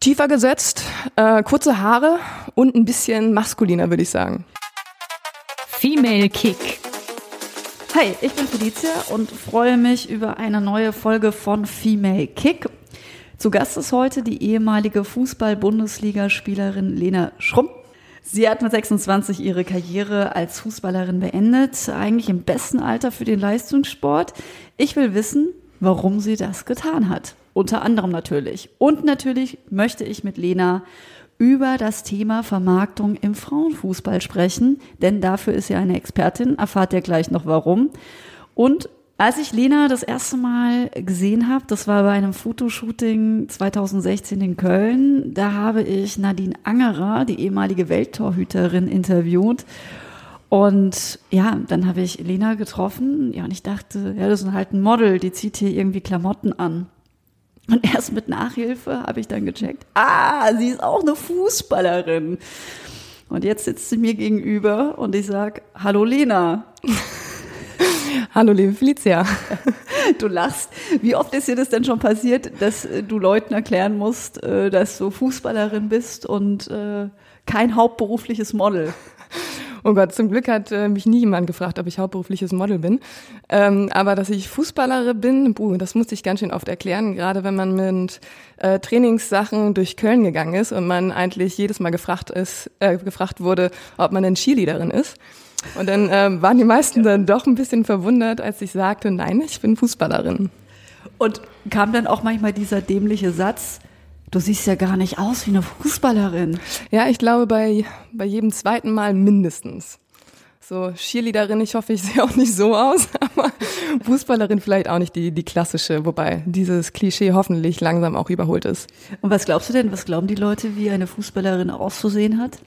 Tiefer gesetzt, äh, kurze Haare und ein bisschen maskuliner, würde ich sagen. Female Kick. Hi, ich bin Felicia und freue mich über eine neue Folge von Female Kick. Zu Gast ist heute die ehemalige Fußball-Bundesligaspielerin Lena Schrumm. Sie hat mit 26 ihre Karriere als Fußballerin beendet, eigentlich im besten Alter für den Leistungssport. Ich will wissen, warum sie das getan hat. Unter anderem natürlich. Und natürlich möchte ich mit Lena über das Thema Vermarktung im Frauenfußball sprechen, denn dafür ist sie eine Expertin, erfahrt ihr gleich noch warum. Und als ich Lena das erste Mal gesehen habe, das war bei einem Fotoshooting 2016 in Köln, da habe ich Nadine Angerer, die ehemalige Welttorhüterin, interviewt. Und ja, dann habe ich Lena getroffen, ja, und ich dachte, ja, das ist halt ein Model, die zieht hier irgendwie Klamotten an. Und erst mit Nachhilfe habe ich dann gecheckt, ah, sie ist auch eine Fußballerin. Und jetzt sitzt sie mir gegenüber und ich sag, hallo Lena. Hallo liebe Felicia. Du lachst. Wie oft ist dir das denn schon passiert, dass du Leuten erklären musst, äh, dass du Fußballerin bist und äh, kein hauptberufliches Model? Oh Gott, zum Glück hat äh, mich nie jemand gefragt, ob ich hauptberufliches Model bin. Ähm, aber dass ich Fußballerin bin, buh, das musste ich ganz schön oft erklären, gerade wenn man mit äh, Trainingssachen durch Köln gegangen ist und man eigentlich jedes Mal gefragt ist, äh, gefragt wurde, ob man denn Cheerleaderin ist. Und dann äh, waren die meisten dann doch ein bisschen verwundert, als ich sagte, nein, ich bin Fußballerin. Und kam dann auch manchmal dieser dämliche Satz, du siehst ja gar nicht aus wie eine Fußballerin. Ja, ich glaube bei, bei jedem zweiten Mal mindestens. So, Cheerleaderin, ich hoffe, ich sehe auch nicht so aus, aber Fußballerin vielleicht auch nicht die, die klassische, wobei dieses Klischee hoffentlich langsam auch überholt ist. Und was glaubst du denn, was glauben die Leute, wie eine Fußballerin auszusehen hat?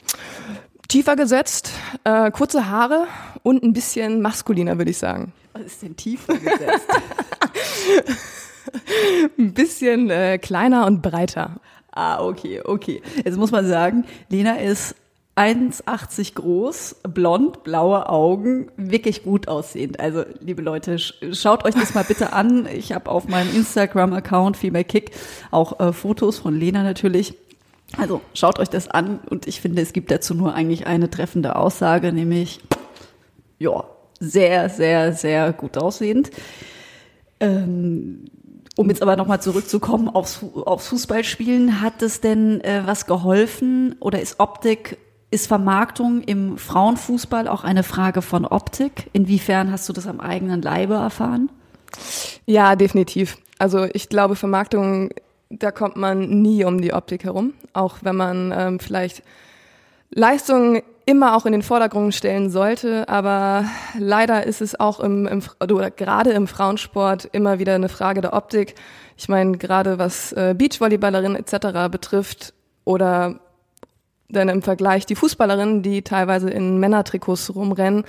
Tiefer gesetzt, äh, kurze Haare und ein bisschen maskuliner, würde ich sagen. Was ist denn tiefer gesetzt? ein bisschen äh, kleiner und breiter. ah, okay, okay. Jetzt muss man sagen, Lena ist 1,80 groß, blond, blaue Augen, wirklich gut aussehend. Also, liebe Leute, sch schaut euch das mal bitte an. Ich habe auf meinem Instagram-Account Female Kick auch äh, Fotos von Lena natürlich. Also schaut euch das an und ich finde, es gibt dazu nur eigentlich eine treffende Aussage, nämlich ja, sehr, sehr, sehr gut aussehend. Ähm, um jetzt aber nochmal zurückzukommen aufs, aufs Fußballspielen, hat es denn äh, was geholfen oder ist Optik, ist Vermarktung im Frauenfußball auch eine Frage von Optik? Inwiefern hast du das am eigenen Leibe erfahren? Ja, definitiv. Also ich glaube, Vermarktung, da kommt man nie um die Optik herum, auch wenn man ähm, vielleicht Leistungen immer auch in den Vordergrund stellen sollte, aber leider ist es auch im, im oder gerade im Frauensport immer wieder eine Frage der Optik. Ich meine, gerade was äh, Beachvolleyballerinnen etc. betrifft oder dann im Vergleich die Fußballerinnen, die teilweise in Männertrikots rumrennen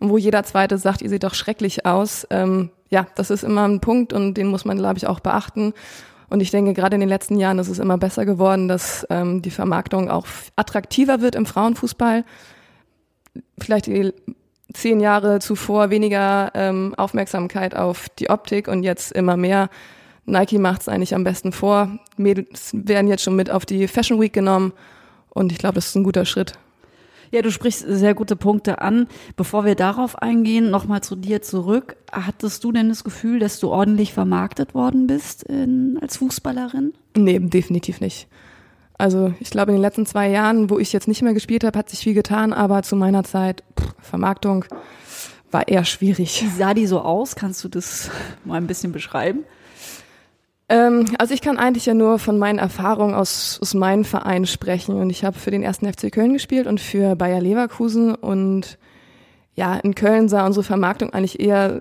und wo jeder Zweite sagt, ihr seht doch schrecklich aus. Ähm, ja, das ist immer ein Punkt und den muss man, glaube ich, auch beachten. Und ich denke, gerade in den letzten Jahren ist es immer besser geworden, dass ähm, die Vermarktung auch attraktiver wird im Frauenfußball. Vielleicht die zehn Jahre zuvor weniger ähm, Aufmerksamkeit auf die Optik und jetzt immer mehr. Nike macht es eigentlich am besten vor. Mädels werden jetzt schon mit auf die Fashion Week genommen und ich glaube, das ist ein guter Schritt. Ja, du sprichst sehr gute Punkte an. Bevor wir darauf eingehen, nochmal zu dir zurück. Hattest du denn das Gefühl, dass du ordentlich vermarktet worden bist in, als Fußballerin? Nee, definitiv nicht. Also ich glaube, in den letzten zwei Jahren, wo ich jetzt nicht mehr gespielt habe, hat sich viel getan, aber zu meiner Zeit, pff, Vermarktung war eher schwierig. Wie sah die so aus? Kannst du das mal ein bisschen beschreiben? Ähm, also ich kann eigentlich ja nur von meinen Erfahrungen aus, aus meinem Verein sprechen. Und ich habe für den ersten FC Köln gespielt und für Bayer Leverkusen. Und ja, in Köln sah unsere Vermarktung eigentlich eher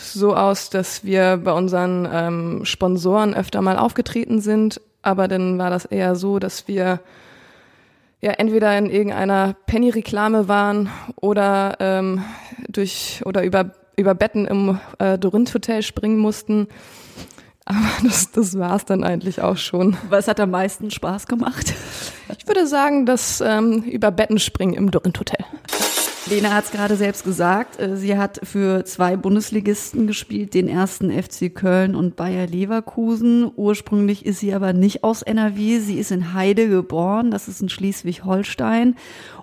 so aus, dass wir bei unseren ähm, Sponsoren öfter mal aufgetreten sind, aber dann war das eher so, dass wir ja entweder in irgendeiner Penny-Reklame waren oder ähm, durch oder über über Betten im äh, Dorint Hotel springen mussten. Aber das, das war es dann eigentlich auch schon. Was hat am meisten Spaß gemacht? Ich würde sagen, das ähm, über Betten springen im Dorint Hotel. Lena hat es gerade selbst gesagt. äh, Sie hat für zwei Bundesligisten gespielt, den ersten FC Köln und Bayer Leverkusen. Ursprünglich ist sie aber nicht aus NRW. Sie ist in Heide geboren. Das ist in Schleswig-Holstein.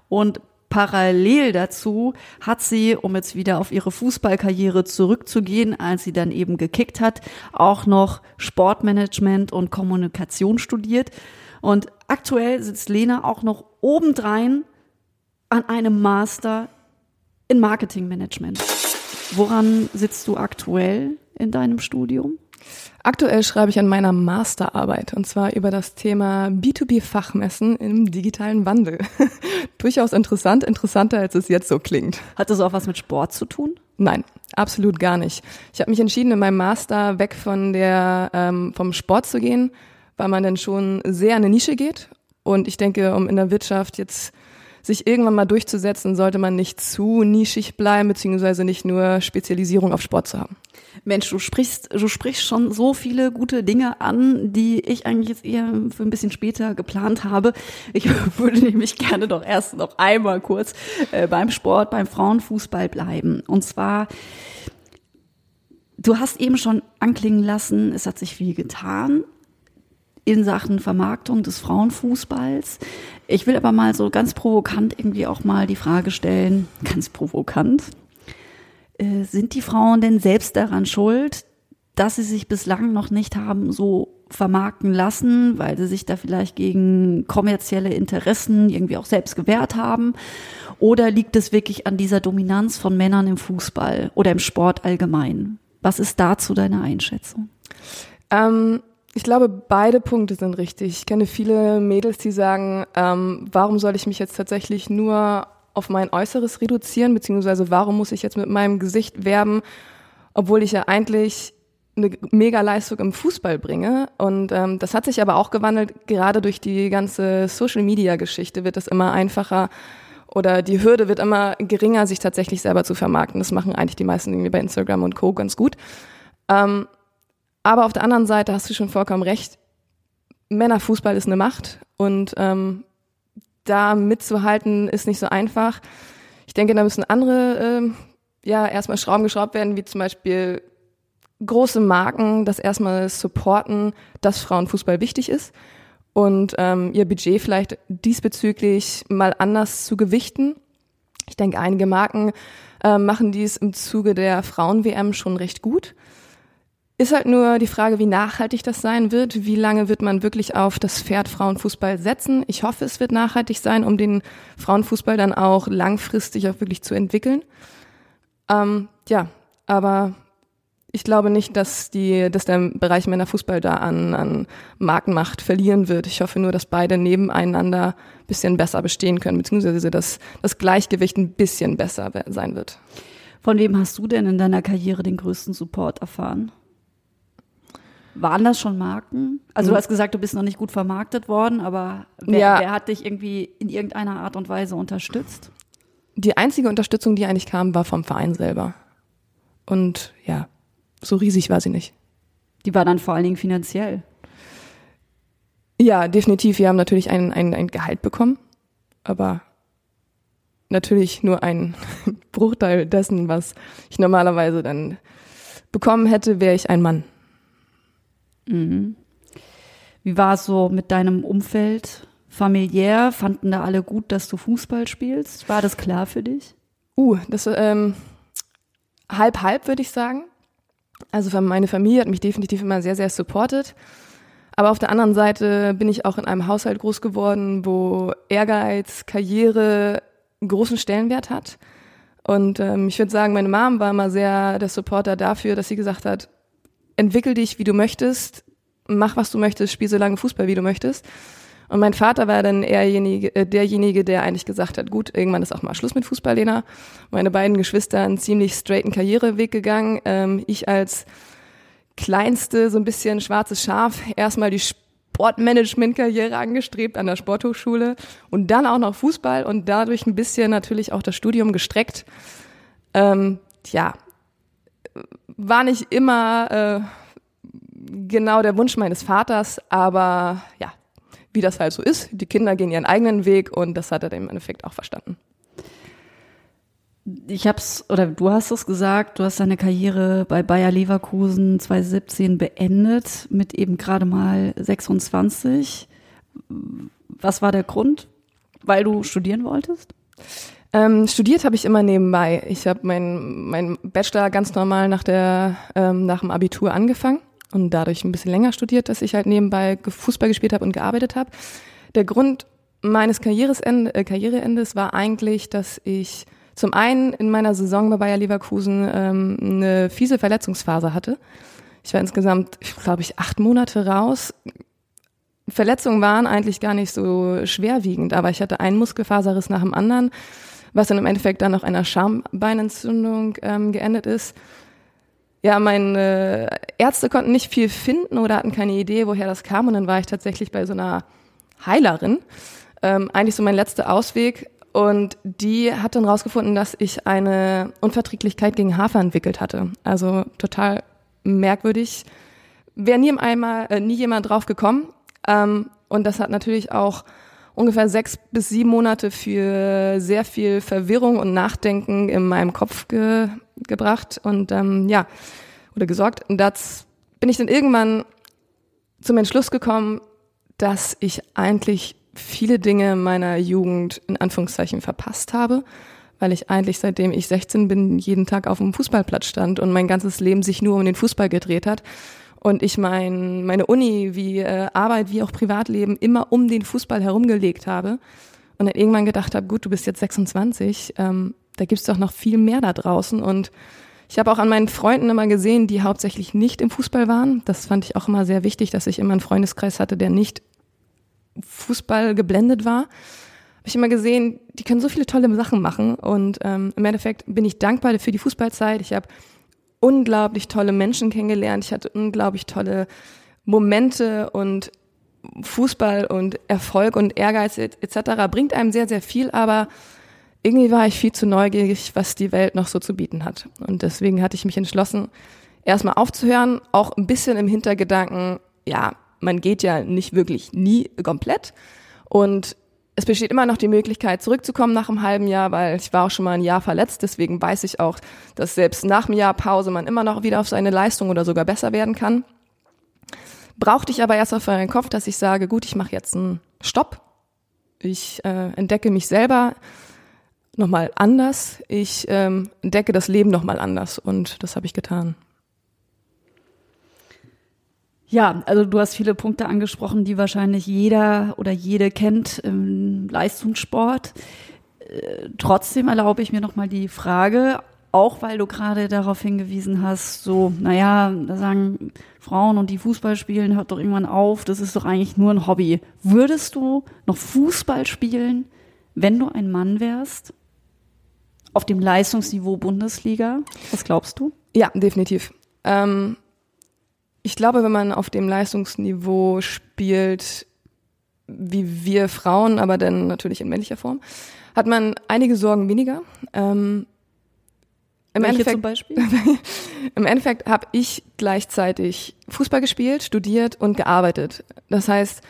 Und parallel dazu hat sie, um jetzt wieder auf ihre Fußballkarriere zurückzugehen, als sie dann eben gekickt hat, auch noch Sportmanagement und Kommunikation studiert. Und aktuell sitzt Lena auch noch obendrein an einem Master in Marketingmanagement. Woran sitzt du aktuell in deinem Studium? Aktuell schreibe ich an meiner Masterarbeit und zwar über das Thema B2B-Fachmessen im digitalen Wandel. Durchaus interessant, interessanter als es jetzt so klingt. Hat das auch was mit Sport zu tun? Nein, absolut gar nicht. Ich habe mich entschieden, in meinem Master weg von der ähm, vom Sport zu gehen, weil man dann schon sehr in eine Nische geht. Und ich denke, um in der Wirtschaft jetzt sich irgendwann mal durchzusetzen, sollte man nicht zu nischig bleiben, beziehungsweise nicht nur Spezialisierung auf Sport zu haben. Mensch, du sprichst, du sprichst schon so viele gute Dinge an, die ich eigentlich jetzt eher für ein bisschen später geplant habe. Ich würde nämlich gerne doch erst noch einmal kurz äh, beim Sport, beim Frauenfußball bleiben. Und zwar, du hast eben schon anklingen lassen, es hat sich viel getan in Sachen Vermarktung des Frauenfußballs. Ich will aber mal so ganz provokant irgendwie auch mal die Frage stellen, ganz provokant, äh, sind die Frauen denn selbst daran schuld, dass sie sich bislang noch nicht haben so vermarkten lassen, weil sie sich da vielleicht gegen kommerzielle Interessen irgendwie auch selbst gewehrt haben? Oder liegt es wirklich an dieser Dominanz von Männern im Fußball oder im Sport allgemein? Was ist dazu deine Einschätzung? Ähm ich glaube, beide Punkte sind richtig. Ich kenne viele Mädels, die sagen, ähm, warum soll ich mich jetzt tatsächlich nur auf mein Äußeres reduzieren, beziehungsweise warum muss ich jetzt mit meinem Gesicht werben, obwohl ich ja eigentlich eine Mega-Leistung im Fußball bringe. Und ähm, das hat sich aber auch gewandelt, gerade durch die ganze Social-Media-Geschichte wird es immer einfacher oder die Hürde wird immer geringer, sich tatsächlich selber zu vermarkten. Das machen eigentlich die meisten irgendwie bei Instagram und Co. ganz gut. Ähm, aber auf der anderen Seite hast du schon vollkommen recht. Männerfußball ist eine Macht und ähm, da mitzuhalten ist nicht so einfach. Ich denke, da müssen andere äh, ja erstmal Schrauben geschraubt werden, wie zum Beispiel große Marken, das erstmal supporten, dass Frauenfußball wichtig ist und ähm, ihr Budget vielleicht diesbezüglich mal anders zu gewichten. Ich denke, einige Marken äh, machen dies im Zuge der Frauen-WM schon recht gut. Ist halt nur die Frage, wie nachhaltig das sein wird. Wie lange wird man wirklich auf das Pferd Frauenfußball setzen? Ich hoffe, es wird nachhaltig sein, um den Frauenfußball dann auch langfristig auch wirklich zu entwickeln. Ähm, ja, aber ich glaube nicht, dass die, dass der Bereich Männerfußball da an, an Markenmacht verlieren wird. Ich hoffe nur, dass beide nebeneinander bisschen besser bestehen können, beziehungsweise dass das Gleichgewicht ein bisschen besser sein wird. Von wem hast du denn in deiner Karriere den größten Support erfahren? Waren das schon Marken? Also du hm. hast gesagt, du bist noch nicht gut vermarktet worden, aber wer, ja. wer hat dich irgendwie in irgendeiner Art und Weise unterstützt? Die einzige Unterstützung, die eigentlich kam, war vom Verein selber. Und ja, so riesig war sie nicht. Die war dann vor allen Dingen finanziell. Ja, definitiv. Wir haben natürlich ein, ein, ein Gehalt bekommen, aber natürlich nur ein Bruchteil dessen, was ich normalerweise dann bekommen hätte, wäre ich ein Mann. Mhm. Wie war es so mit deinem Umfeld? Familiär? Fanden da alle gut, dass du Fußball spielst? War das klar für dich? Uh, das ähm, halb halb würde ich sagen. Also meine Familie hat mich definitiv immer sehr sehr supportet. Aber auf der anderen Seite bin ich auch in einem Haushalt groß geworden, wo Ehrgeiz, Karriere einen großen Stellenwert hat. Und ähm, ich würde sagen, meine Mom war immer sehr der Supporter dafür, dass sie gesagt hat, entwickel dich, wie du möchtest, mach, was du möchtest, spiel so lange Fußball, wie du möchtest. Und mein Vater war dann eherjenige, äh, derjenige, der eigentlich gesagt hat, gut, irgendwann ist auch mal Schluss mit Fußball, Lena. Meine beiden Geschwister einen ziemlich straighten Karriereweg gegangen. Ähm, ich als kleinste, so ein bisschen schwarzes Schaf, erstmal die Sportmanagement-Karriere angestrebt an der Sporthochschule und dann auch noch Fußball und dadurch ein bisschen natürlich auch das Studium gestreckt. Ähm, ja, war nicht immer äh, genau der Wunsch meines Vaters, aber ja, wie das halt so ist. Die Kinder gehen ihren eigenen Weg und das hat er im Endeffekt auch verstanden ich hab's, oder du hast es gesagt, du hast deine Karriere bei Bayer Leverkusen 2017 beendet mit eben gerade mal 26. Was war der Grund? Weil du studieren wolltest? Ähm, studiert habe ich immer nebenbei. Ich habe meinen mein Bachelor ganz normal nach, der, ähm, nach dem Abitur angefangen und dadurch ein bisschen länger studiert, dass ich halt nebenbei Fußball gespielt habe und gearbeitet habe. Der Grund meines Karriereende, äh, Karriereendes war eigentlich, dass ich zum einen in meiner Saison bei Bayer Leverkusen ähm, eine fiese Verletzungsphase hatte. Ich war insgesamt, glaube ich, acht Monate raus. Verletzungen waren eigentlich gar nicht so schwerwiegend, aber ich hatte einen Muskelfaserriss nach dem anderen, was dann im Endeffekt dann noch einer Schambeinentzündung ähm, geendet ist. Ja, meine Ärzte konnten nicht viel finden oder hatten keine Idee, woher das kam. Und dann war ich tatsächlich bei so einer Heilerin. Ähm, eigentlich so mein letzter Ausweg. Und die hat dann rausgefunden, dass ich eine Unverträglichkeit gegen Hafer entwickelt hatte. Also total merkwürdig. Wäre nie einmal, äh, nie jemand drauf gekommen. Ähm, und das hat natürlich auch ungefähr sechs bis sieben Monate für sehr viel Verwirrung und Nachdenken in meinem Kopf ge gebracht und ähm, ja, oder gesorgt. Und das bin ich dann irgendwann zum Entschluss gekommen, dass ich eigentlich viele Dinge meiner Jugend in Anführungszeichen verpasst habe, weil ich eigentlich seitdem ich 16 bin jeden Tag auf dem Fußballplatz stand und mein ganzes Leben sich nur um den Fußball gedreht hat und ich mein, meine Uni wie äh, Arbeit wie auch Privatleben immer um den Fußball herumgelegt habe und dann irgendwann gedacht habe, gut, du bist jetzt 26, ähm, da gibt's doch noch viel mehr da draußen und ich habe auch an meinen Freunden immer gesehen, die hauptsächlich nicht im Fußball waren. Das fand ich auch immer sehr wichtig, dass ich immer einen Freundeskreis hatte, der nicht Fußball geblendet war, habe ich immer gesehen, die können so viele tolle Sachen machen. Und ähm, im Endeffekt bin ich dankbar für die Fußballzeit. Ich habe unglaublich tolle Menschen kennengelernt. Ich hatte unglaublich tolle Momente und Fußball und Erfolg und Ehrgeiz etc. bringt einem sehr, sehr viel, aber irgendwie war ich viel zu neugierig, was die Welt noch so zu bieten hat. Und deswegen hatte ich mich entschlossen, erstmal aufzuhören, auch ein bisschen im Hintergedanken, ja, man geht ja nicht wirklich nie komplett. Und es besteht immer noch die Möglichkeit, zurückzukommen nach einem halben Jahr, weil ich war auch schon mal ein Jahr verletzt. Deswegen weiß ich auch, dass selbst nach einem Jahr Pause man immer noch wieder auf seine Leistung oder sogar besser werden kann. Brauchte ich aber erst auf meinen Kopf, dass ich sage, gut, ich mache jetzt einen Stopp. Ich äh, entdecke mich selber nochmal anders. Ich ähm, entdecke das Leben nochmal anders. Und das habe ich getan. Ja, also du hast viele Punkte angesprochen, die wahrscheinlich jeder oder jede kennt im Leistungssport. Äh, trotzdem erlaube ich mir nochmal die Frage, auch weil du gerade darauf hingewiesen hast, so, naja, da sagen Frauen und die Fußball spielen, hört doch irgendwann auf, das ist doch eigentlich nur ein Hobby. Würdest du noch Fußball spielen, wenn du ein Mann wärst? Auf dem Leistungsniveau Bundesliga? Was glaubst du? Ja, definitiv. Ähm, ich glaube, wenn man auf dem Leistungsniveau spielt, wie wir Frauen, aber dann natürlich in männlicher Form, hat man einige Sorgen weniger. Ähm, im Welche Endeffekt, zum Beispiel? Im Endeffekt habe ich gleichzeitig Fußball gespielt, studiert und gearbeitet. Das heißt,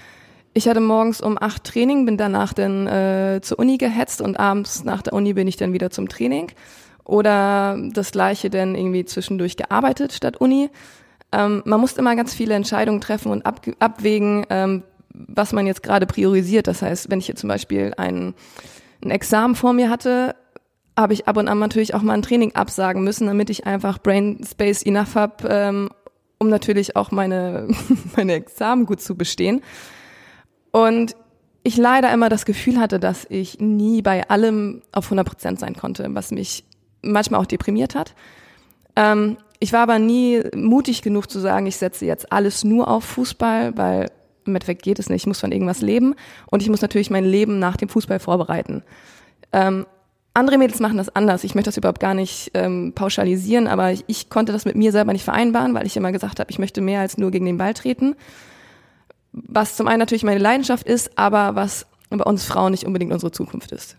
ich hatte morgens um acht Training, bin danach dann äh, zur Uni gehetzt und abends nach der Uni bin ich dann wieder zum Training. Oder das gleiche dann irgendwie zwischendurch gearbeitet statt Uni. Ähm, man muss immer ganz viele Entscheidungen treffen und ab, abwägen, ähm, was man jetzt gerade priorisiert. Das heißt, wenn ich hier zum Beispiel ein, ein Examen vor mir hatte, habe ich ab und an natürlich auch mal ein Training absagen müssen, damit ich einfach Brain Space enough habe, ähm, um natürlich auch meine, meine Examen gut zu bestehen. Und ich leider immer das Gefühl hatte, dass ich nie bei allem auf 100 Prozent sein konnte, was mich manchmal auch deprimiert hat. Ähm, ich war aber nie mutig genug zu sagen, ich setze jetzt alles nur auf Fußball, weil im Endeffekt geht es nicht. Ich muss von irgendwas leben und ich muss natürlich mein Leben nach dem Fußball vorbereiten. Ähm, andere Mädels machen das anders. Ich möchte das überhaupt gar nicht ähm, pauschalisieren, aber ich, ich konnte das mit mir selber nicht vereinbaren, weil ich immer gesagt habe, ich möchte mehr als nur gegen den Ball treten. Was zum einen natürlich meine Leidenschaft ist, aber was bei uns Frauen nicht unbedingt unsere Zukunft ist.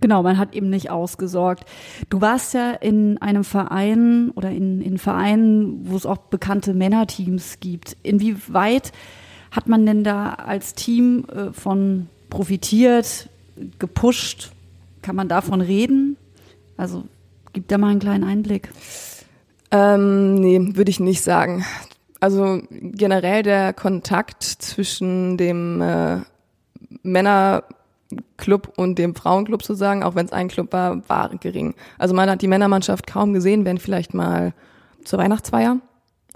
Genau, man hat eben nicht ausgesorgt. Du warst ja in einem Verein oder in, in Vereinen, wo es auch bekannte Männerteams gibt. Inwieweit hat man denn da als Team äh, von profitiert, gepusht? Kann man davon reden? Also gib da mal einen kleinen Einblick. Ähm, nee, würde ich nicht sagen. Also generell der Kontakt zwischen dem äh, Männerclub und dem Frauenclub zu sagen, auch wenn es ein Club war, war gering. Also man hat die Männermannschaft kaum gesehen, wenn vielleicht mal zur Weihnachtsfeier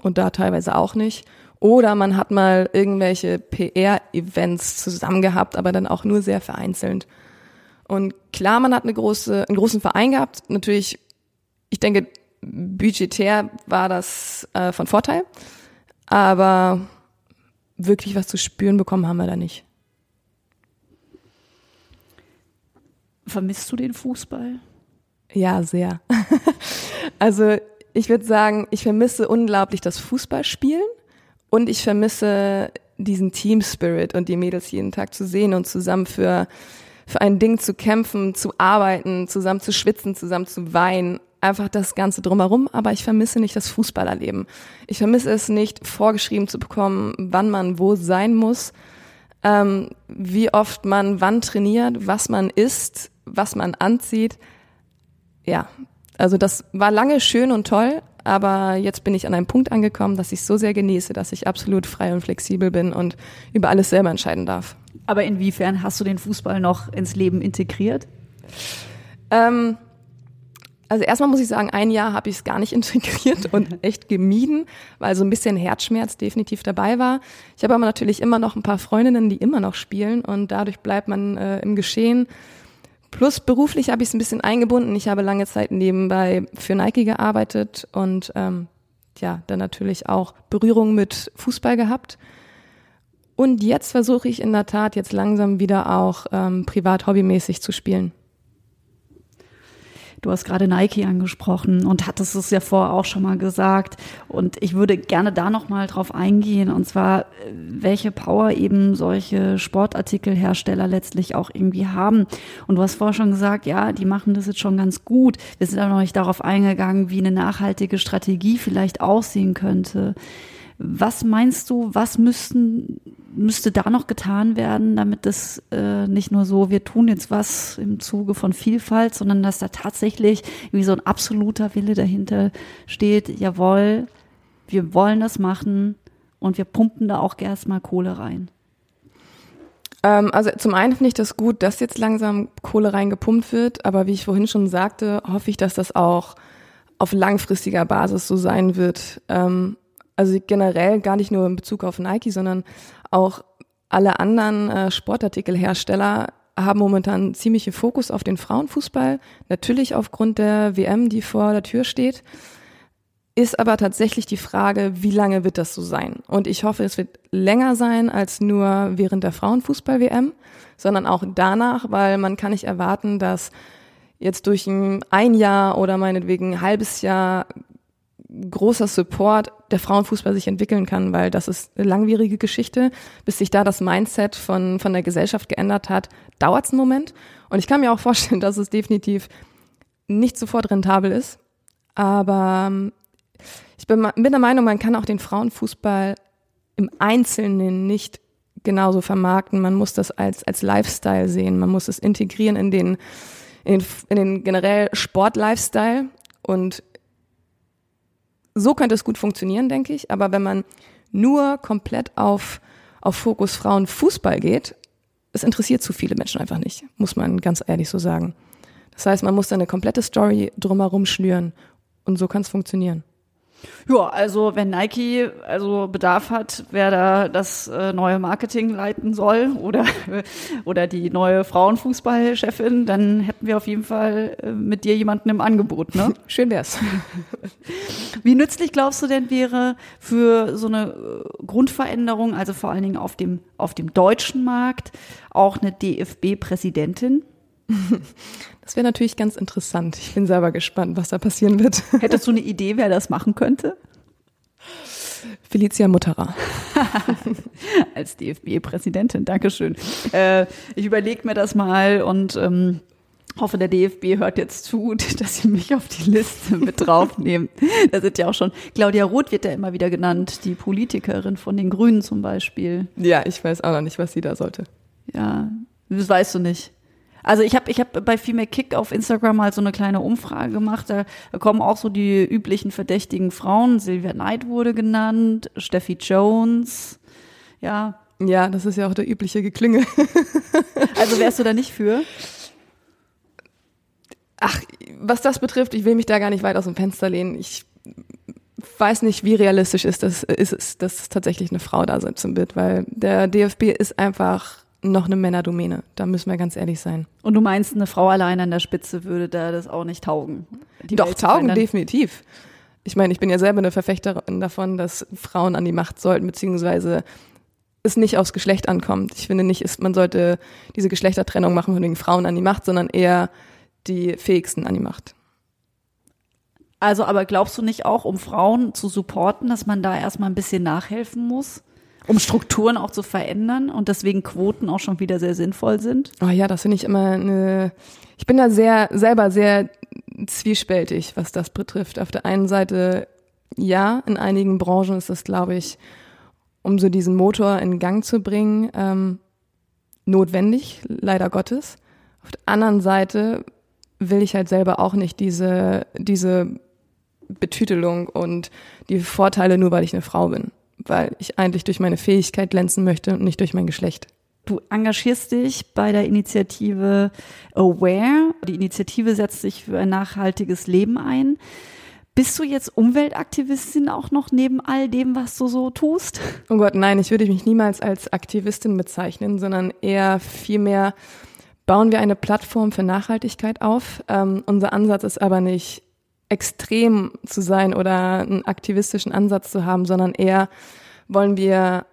und da teilweise auch nicht. Oder man hat mal irgendwelche PR-Events zusammen gehabt, aber dann auch nur sehr vereinzelt. Und klar, man hat eine große, einen großen Verein gehabt. Natürlich, ich denke, budgetär war das äh, von Vorteil. Aber wirklich was zu spüren bekommen haben wir da nicht. Vermisst du den Fußball? Ja, sehr. also ich würde sagen, ich vermisse unglaublich das Fußballspielen und ich vermisse diesen Team Spirit und die Mädels jeden Tag zu sehen und zusammen für, für ein Ding zu kämpfen, zu arbeiten, zusammen zu schwitzen, zusammen zu weinen einfach das Ganze drumherum, aber ich vermisse nicht das Fußballerleben. Ich vermisse es nicht, vorgeschrieben zu bekommen, wann man wo sein muss, ähm, wie oft man wann trainiert, was man isst, was man anzieht. Ja, also das war lange schön und toll, aber jetzt bin ich an einem Punkt angekommen, dass ich so sehr genieße, dass ich absolut frei und flexibel bin und über alles selber entscheiden darf. Aber inwiefern hast du den Fußball noch ins Leben integriert? Ähm, also erstmal muss ich sagen, ein Jahr habe ich es gar nicht integriert und echt gemieden, weil so ein bisschen Herzschmerz definitiv dabei war. Ich habe aber natürlich immer noch ein paar Freundinnen, die immer noch spielen und dadurch bleibt man äh, im Geschehen. Plus beruflich habe ich es ein bisschen eingebunden. Ich habe lange Zeit nebenbei für Nike gearbeitet und ähm, ja, dann natürlich auch Berührung mit Fußball gehabt. Und jetzt versuche ich in der Tat jetzt langsam wieder auch ähm, privat hobbymäßig zu spielen. Du hast gerade Nike angesprochen und hattest es ja vorher auch schon mal gesagt. Und ich würde gerne da nochmal drauf eingehen. Und zwar, welche Power eben solche Sportartikelhersteller letztlich auch irgendwie haben. Und du hast vorher schon gesagt, ja, die machen das jetzt schon ganz gut. Wir sind aber noch nicht darauf eingegangen, wie eine nachhaltige Strategie vielleicht aussehen könnte. Was meinst du, was müssten, müsste da noch getan werden, damit das äh, nicht nur so, wir tun jetzt was im Zuge von Vielfalt, sondern dass da tatsächlich wie so ein absoluter Wille dahinter steht, jawohl, wir wollen das machen und wir pumpen da auch erstmal Kohle rein. Ähm, also zum einen finde ich das gut, dass jetzt langsam Kohle reingepumpt wird, aber wie ich vorhin schon sagte, hoffe ich, dass das auch auf langfristiger Basis so sein wird. Ähm, also generell gar nicht nur in Bezug auf Nike, sondern auch alle anderen äh, Sportartikelhersteller haben momentan ziemlichen Fokus auf den Frauenfußball. Natürlich aufgrund der WM, die vor der Tür steht. Ist aber tatsächlich die Frage, wie lange wird das so sein? Und ich hoffe, es wird länger sein als nur während der Frauenfußball-WM, sondern auch danach, weil man kann nicht erwarten, dass jetzt durch ein, ein Jahr oder meinetwegen ein halbes Jahr großer Support der Frauenfußball sich entwickeln kann, weil das ist eine langwierige Geschichte. Bis sich da das Mindset von, von der Gesellschaft geändert hat, dauert es einen Moment. Und ich kann mir auch vorstellen, dass es definitiv nicht sofort rentabel ist. Aber ähm, ich bin, bin der Meinung, man kann auch den Frauenfußball im Einzelnen nicht genauso vermarkten. Man muss das als, als Lifestyle sehen. Man muss es integrieren in den, in den, in den generell Sport-Lifestyle. Und so könnte es gut funktionieren, denke ich. Aber wenn man nur komplett auf, auf Fokus Frauen Fußball geht, es interessiert zu viele Menschen einfach nicht, muss man ganz ehrlich so sagen. Das heißt, man muss da eine komplette Story drumherum schnüren und so kann es funktionieren. Ja, also wenn Nike also Bedarf hat, wer da das äh, neue Marketing leiten soll oder oder die neue Frauenfußballchefin, dann hätten wir auf jeden Fall äh, mit dir jemanden im Angebot, ne? Schön wär's. Wie nützlich glaubst du denn wäre für so eine äh, Grundveränderung, also vor allen Dingen auf dem auf dem deutschen Markt, auch eine DFB-Präsidentin? Das wäre natürlich ganz interessant. Ich bin selber gespannt, was da passieren wird. Hättest du eine Idee, wer das machen könnte? Felicia Mutterer. Als DFB-Präsidentin, Dankeschön. Äh, ich überlege mir das mal und ähm, hoffe, der DFB hört jetzt zu, dass sie mich auf die Liste mit draufnehmen. Da sind ja auch schon, Claudia Roth wird ja immer wieder genannt, die Politikerin von den Grünen zum Beispiel. Ja, ich weiß auch noch nicht, was sie da sollte. Ja, das weißt du nicht. Also ich habe ich hab bei Female Kick auf Instagram mal so eine kleine Umfrage gemacht. Da, kommen auch so die üblichen verdächtigen Frauen. Sylvia Knight wurde genannt, Steffi Jones. Ja. Ja, das ist ja auch der übliche Geklingel. also wärst du da nicht für? Ach, was das betrifft, ich will mich da gar nicht weit aus dem Fenster lehnen. Ich weiß nicht, wie realistisch ist das, ist es, dass tatsächlich eine Frau da sitzen wird, weil der DFB ist einfach noch eine Männerdomäne. Da müssen wir ganz ehrlich sein. Und du meinst, eine Frau allein an der Spitze würde da das auch nicht taugen? Die Doch, Welt taugen, definitiv. Ich meine, ich bin ja selber eine Verfechterin davon, dass Frauen an die Macht sollten, beziehungsweise es nicht aufs Geschlecht ankommt. Ich finde nicht, man sollte diese Geschlechtertrennung machen von den Frauen an die Macht, sondern eher die Fähigsten an die Macht. Also, aber glaubst du nicht auch, um Frauen zu supporten, dass man da erstmal ein bisschen nachhelfen muss? Um Strukturen auch zu verändern und deswegen Quoten auch schon wieder sehr sinnvoll sind? Oh ja, das finde ich immer eine. Ich bin da sehr selber sehr zwiespältig, was das betrifft. Auf der einen Seite ja, in einigen Branchen ist das, glaube ich, um so diesen Motor in Gang zu bringen, ähm, notwendig, leider Gottes. Auf der anderen Seite will ich halt selber auch nicht diese, diese Betütelung und die Vorteile nur, weil ich eine Frau bin weil ich eigentlich durch meine Fähigkeit glänzen möchte und nicht durch mein Geschlecht. Du engagierst dich bei der Initiative Aware. Die Initiative setzt sich für ein nachhaltiges Leben ein. Bist du jetzt Umweltaktivistin auch noch neben all dem, was du so tust? Oh Gott, nein, ich würde mich niemals als Aktivistin bezeichnen, sondern eher vielmehr bauen wir eine Plattform für Nachhaltigkeit auf. Ähm, unser Ansatz ist aber nicht extrem zu sein oder einen aktivistischen Ansatz zu haben, sondern eher wollen wir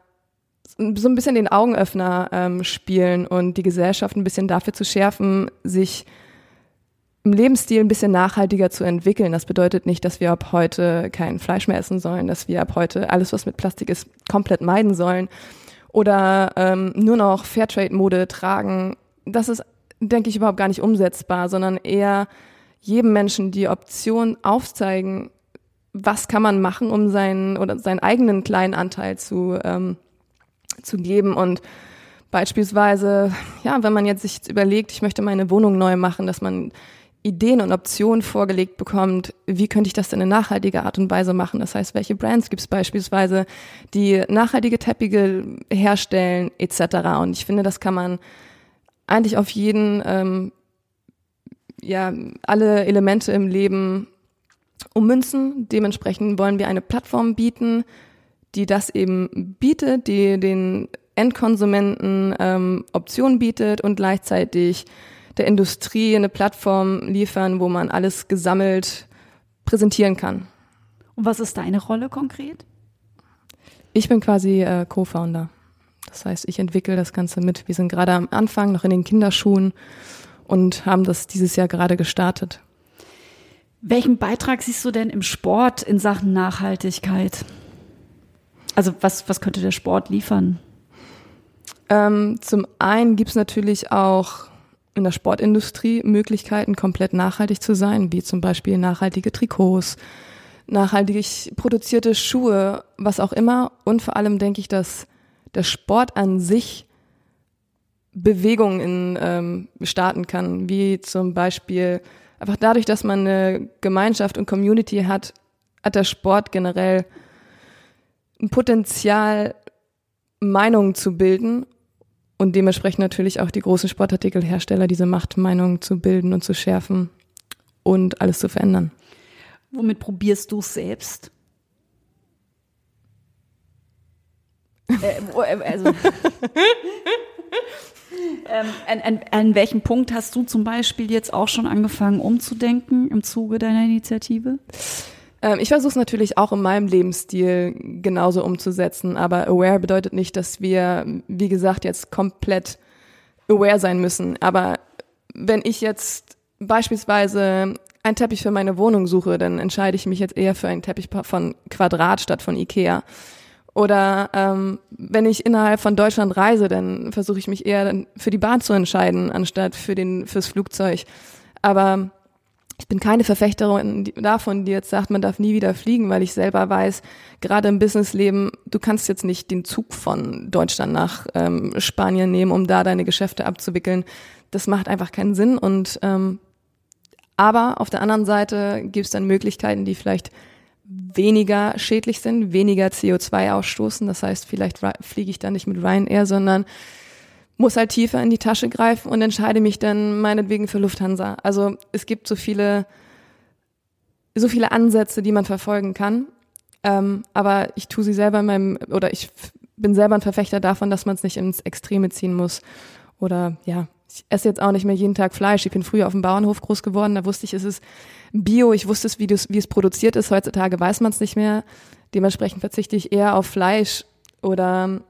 so ein bisschen den Augenöffner ähm, spielen und die Gesellschaft ein bisschen dafür zu schärfen, sich im Lebensstil ein bisschen nachhaltiger zu entwickeln. Das bedeutet nicht, dass wir ab heute kein Fleisch mehr essen sollen, dass wir ab heute alles, was mit Plastik ist, komplett meiden sollen oder ähm, nur noch Fairtrade-Mode tragen. Das ist, denke ich, überhaupt gar nicht umsetzbar, sondern eher jedem Menschen die Option aufzeigen, was kann man machen, um seinen oder seinen eigenen kleinen Anteil zu, ähm, zu geben und beispielsweise, ja, wenn man jetzt sich überlegt, ich möchte meine Wohnung neu machen, dass man Ideen und Optionen vorgelegt bekommt, wie könnte ich das denn in nachhaltiger Art und Weise machen? Das heißt, welche Brands gibt es beispielsweise, die nachhaltige Teppiche herstellen etc. Und ich finde, das kann man eigentlich auf jeden ähm, ja alle Elemente im Leben ummünzen. Dementsprechend wollen wir eine Plattform bieten, die das eben bietet, die den Endkonsumenten ähm, Optionen bietet und gleichzeitig der Industrie eine Plattform liefern, wo man alles gesammelt präsentieren kann. Und was ist deine Rolle konkret? Ich bin quasi äh, Co-Founder. Das heißt, ich entwickle das Ganze mit. Wir sind gerade am Anfang, noch in den Kinderschuhen und haben das dieses Jahr gerade gestartet. Welchen Beitrag siehst du denn im Sport in Sachen Nachhaltigkeit? Also was, was könnte der Sport liefern? Ähm, zum einen gibt es natürlich auch in der Sportindustrie Möglichkeiten, komplett nachhaltig zu sein, wie zum Beispiel nachhaltige Trikots, nachhaltig produzierte Schuhe, was auch immer. Und vor allem denke ich, dass der Sport an sich Bewegung in ähm, starten kann, wie zum Beispiel einfach dadurch, dass man eine Gemeinschaft und Community hat, hat der Sport generell ein Potenzial, Meinungen zu bilden und dementsprechend natürlich auch die großen Sportartikelhersteller diese Macht, Meinungen zu bilden und zu schärfen und alles zu verändern. Womit probierst du es selbst? Äh, äh, also ähm, an, an, an welchem Punkt hast du zum Beispiel jetzt auch schon angefangen umzudenken im Zuge deiner Initiative? Ähm, ich versuche es natürlich auch in meinem Lebensstil genauso umzusetzen, aber aware bedeutet nicht, dass wir, wie gesagt, jetzt komplett aware sein müssen. Aber wenn ich jetzt beispielsweise einen Teppich für meine Wohnung suche, dann entscheide ich mich jetzt eher für einen Teppich von Quadrat statt von Ikea. Oder ähm, wenn ich innerhalb von Deutschland reise, dann versuche ich mich eher für die Bahn zu entscheiden, anstatt für den fürs Flugzeug. Aber ich bin keine Verfechterin davon, die jetzt sagt, man darf nie wieder fliegen, weil ich selber weiß, gerade im Businessleben, du kannst jetzt nicht den Zug von Deutschland nach ähm, Spanien nehmen, um da deine Geschäfte abzuwickeln. Das macht einfach keinen Sinn. Und ähm, aber auf der anderen Seite gibt es dann Möglichkeiten, die vielleicht weniger schädlich sind, weniger CO2 ausstoßen. Das heißt, vielleicht fliege ich dann nicht mit Ryanair, sondern muss halt tiefer in die Tasche greifen und entscheide mich dann meinetwegen für Lufthansa. Also es gibt so viele, so viele Ansätze, die man verfolgen kann. Ähm, aber ich tue sie selber in meinem, oder ich bin selber ein Verfechter davon, dass man es nicht ins Extreme ziehen muss. Oder ja, ich esse jetzt auch nicht mehr jeden Tag Fleisch. Ich bin früher auf dem Bauernhof groß geworden, da wusste ich, es ist Bio, ich wusste es, wie, wie es produziert ist. Heutzutage weiß man es nicht mehr. Dementsprechend verzichte ich eher auf Fleisch oder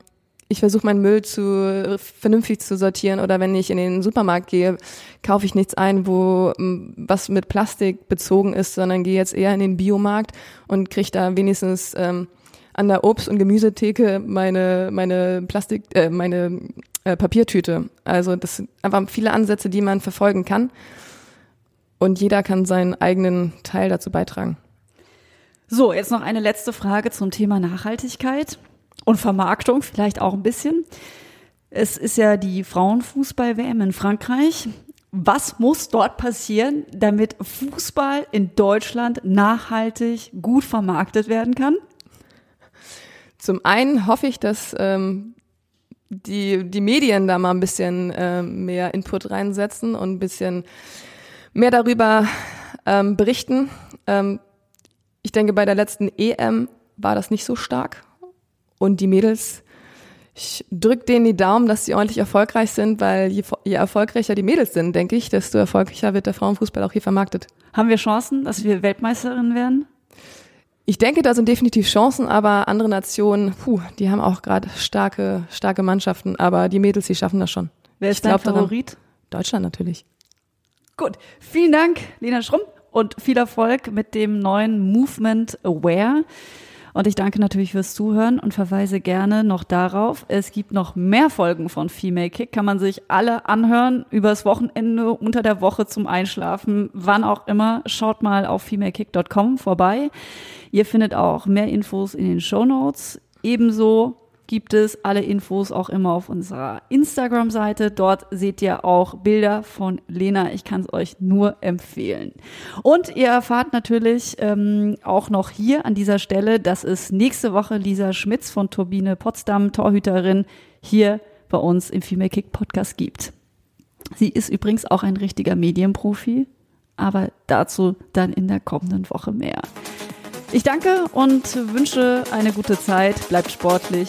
ich versuche meinen Müll zu vernünftig zu sortieren oder wenn ich in den Supermarkt gehe, kaufe ich nichts ein, wo was mit Plastik bezogen ist, sondern gehe jetzt eher in den Biomarkt und kriege da wenigstens ähm, an der Obst- und Gemüsetheke meine meine Plastik äh, meine äh, Papiertüte. Also das sind einfach viele Ansätze, die man verfolgen kann und jeder kann seinen eigenen Teil dazu beitragen. So, jetzt noch eine letzte Frage zum Thema Nachhaltigkeit und Vermarktung, vielleicht auch ein bisschen. Es ist ja die Frauenfußball-WM in Frankreich. Was muss dort passieren, damit Fußball in Deutschland nachhaltig gut vermarktet werden kann? Zum einen hoffe ich, dass ähm, die, die Medien da mal ein bisschen äh, mehr Input reinsetzen und ein bisschen mehr darüber ähm, berichten. Ähm, ich denke, bei der letzten EM war das nicht so stark. Und die Mädels, ich drücke denen die Daumen, dass sie ordentlich erfolgreich sind, weil je, je erfolgreicher die Mädels sind, denke ich, desto erfolgreicher wird der Frauenfußball auch hier vermarktet. Haben wir Chancen, dass wir Weltmeisterinnen werden? Ich denke, da sind definitiv Chancen, aber andere Nationen, puh, die haben auch gerade starke, starke Mannschaften, aber die Mädels, die schaffen das schon. Wer ist dein Favorit? Daran, Deutschland natürlich. Gut, vielen Dank, Lena Schrumm, und viel Erfolg mit dem neuen Movement Aware. Und ich danke natürlich fürs Zuhören und verweise gerne noch darauf, es gibt noch mehr Folgen von Female Kick, kann man sich alle anhören, übers Wochenende, unter der Woche zum Einschlafen, wann auch immer. Schaut mal auf femalekick.com vorbei. Ihr findet auch mehr Infos in den Show Notes. Ebenso gibt es alle Infos auch immer auf unserer Instagram-Seite. Dort seht ihr auch Bilder von Lena. Ich kann es euch nur empfehlen. Und ihr erfahrt natürlich ähm, auch noch hier an dieser Stelle, dass es nächste Woche Lisa Schmitz von Turbine Potsdam, Torhüterin, hier bei uns im Female Kick Podcast gibt. Sie ist übrigens auch ein richtiger Medienprofi, aber dazu dann in der kommenden Woche mehr. Ich danke und wünsche eine gute Zeit. Bleibt sportlich.